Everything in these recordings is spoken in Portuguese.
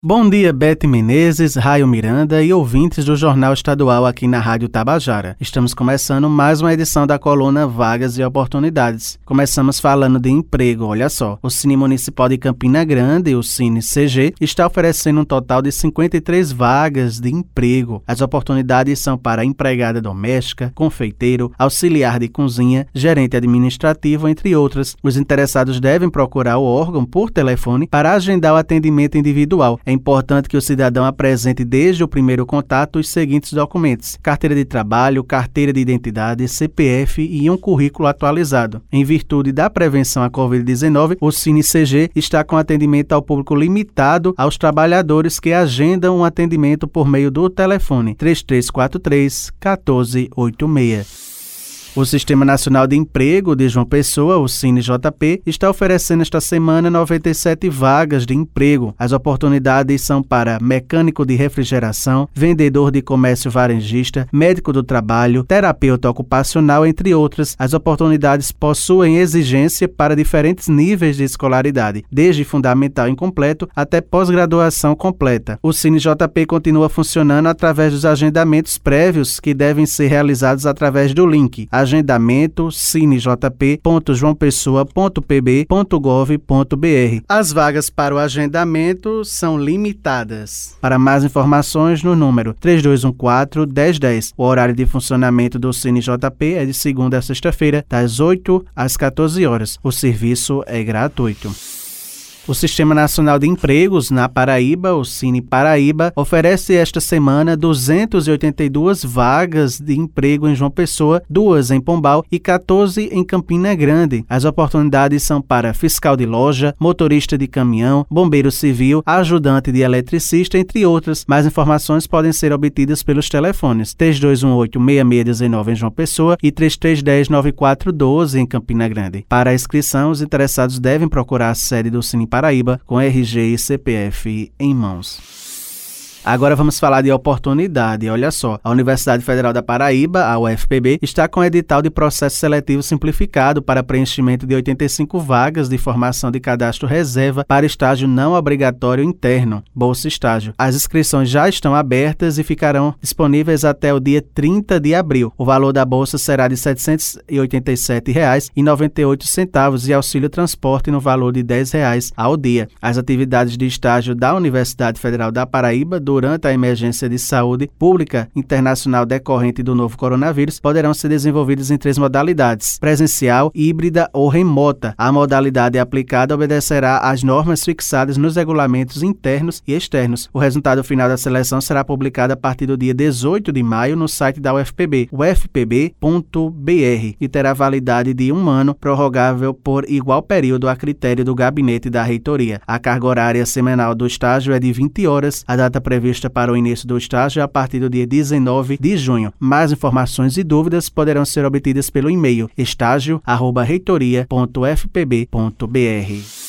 Bom dia, Bete Menezes, Raio Miranda e ouvintes do Jornal Estadual aqui na Rádio Tabajara. Estamos começando mais uma edição da coluna Vagas e Oportunidades. Começamos falando de emprego, olha só. O Cine Municipal de Campina Grande, o Cine CG, está oferecendo um total de 53 vagas de emprego. As oportunidades são para empregada doméstica, confeiteiro, auxiliar de cozinha, gerente administrativo, entre outras. Os interessados devem procurar o órgão por telefone para agendar o atendimento individual é importante que o cidadão apresente desde o primeiro contato os seguintes documentos: carteira de trabalho, carteira de identidade, CPF e um currículo atualizado. Em virtude da prevenção à Covid-19, o CineCG está com atendimento ao público limitado aos trabalhadores que agendam um atendimento por meio do telefone 3343 1486. O Sistema Nacional de Emprego de João Pessoa, o CineJP, está oferecendo esta semana 97 vagas de emprego. As oportunidades são para mecânico de refrigeração, vendedor de comércio varejista, médico do trabalho, terapeuta ocupacional, entre outras. As oportunidades possuem exigência para diferentes níveis de escolaridade, desde fundamental incompleto até pós-graduação completa. O CineJP continua funcionando através dos agendamentos prévios que devem ser realizados através do link agendamento cinejp.joaopessoa.pb.gov.br. As vagas para o agendamento são limitadas. Para mais informações, no número 3214-1010. O horário de funcionamento do Cine JP é de segunda a sexta-feira, das 8 às 14 horas. O serviço é gratuito. O Sistema Nacional de Empregos na Paraíba, o Cine Paraíba, oferece esta semana 282 vagas de emprego em João Pessoa, duas em Pombal e 14 em Campina Grande. As oportunidades são para fiscal de loja, motorista de caminhão, bombeiro civil, ajudante de eletricista, entre outras. Mais informações podem ser obtidas pelos telefones 3218-6619 em João Pessoa e 3310-9412 em Campina Grande. Para a inscrição, os interessados devem procurar a sede do Cine Paraíba Paraíba com RG e CPF em mãos. Agora vamos falar de oportunidade. Olha só, a Universidade Federal da Paraíba, a UFPB, está com edital de processo seletivo simplificado para preenchimento de 85 vagas de formação de cadastro reserva para estágio não obrigatório interno, bolsa estágio. As inscrições já estão abertas e ficarão disponíveis até o dia 30 de abril. O valor da bolsa será de R$ 787,98 e auxílio transporte no valor de 10 reais ao dia. As atividades de estágio da Universidade Federal da Paraíba do durante a emergência de saúde pública internacional decorrente do novo coronavírus poderão ser desenvolvidas em três modalidades: presencial, híbrida ou remota. A modalidade aplicada obedecerá às normas fixadas nos regulamentos internos e externos. O resultado final da seleção será publicado a partir do dia 18 de maio no site da UFPB, ufpb.br, e terá validade de um ano, prorrogável por igual período a critério do gabinete da reitoria. A carga horária semanal do estágio é de 20 horas. A data prevista prevista para o início do estágio a partir do dia 19 de junho. Mais informações e dúvidas poderão ser obtidas pelo e-mail estágio@reitoria.fpb.br.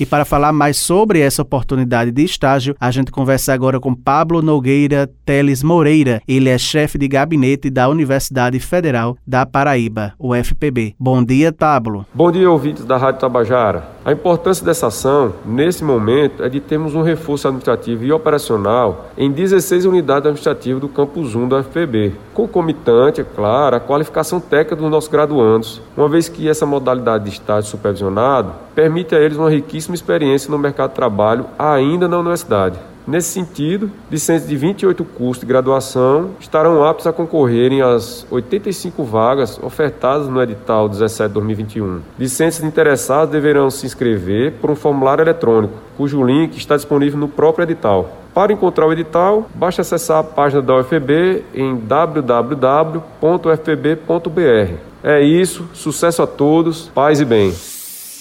E para falar mais sobre essa oportunidade de estágio, a gente conversa agora com Pablo Nogueira Teles Moreira. Ele é chefe de gabinete da Universidade Federal da Paraíba, UFPB. Bom dia, Pablo. Bom dia, ouvintes da Rádio Tabajara. A importância dessa ação, nesse momento, é de termos um reforço administrativo e operacional em 16 unidades administrativas do Campus 1 da UFPB, concomitante, é claro, a qualificação técnica dos nossos graduandos, uma vez que essa modalidade de estágio supervisionado permite a eles uma riquíssima experiência no mercado de trabalho ainda na universidade. Nesse sentido, discentes de 28 cursos de graduação estarão aptos a concorrerem às 85 vagas ofertadas no edital 17-2021. Discentes interessados deverão se inscrever por um formulário eletrônico, cujo link está disponível no próprio edital. Para encontrar o edital, basta acessar a página da UFB em www.ufb.br. É isso, sucesso a todos, paz e bem.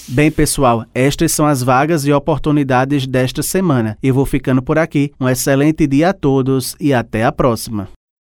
Bem, pessoal, estas são as vagas e oportunidades desta semana. Eu vou ficando por aqui. Um excelente dia a todos e até a próxima.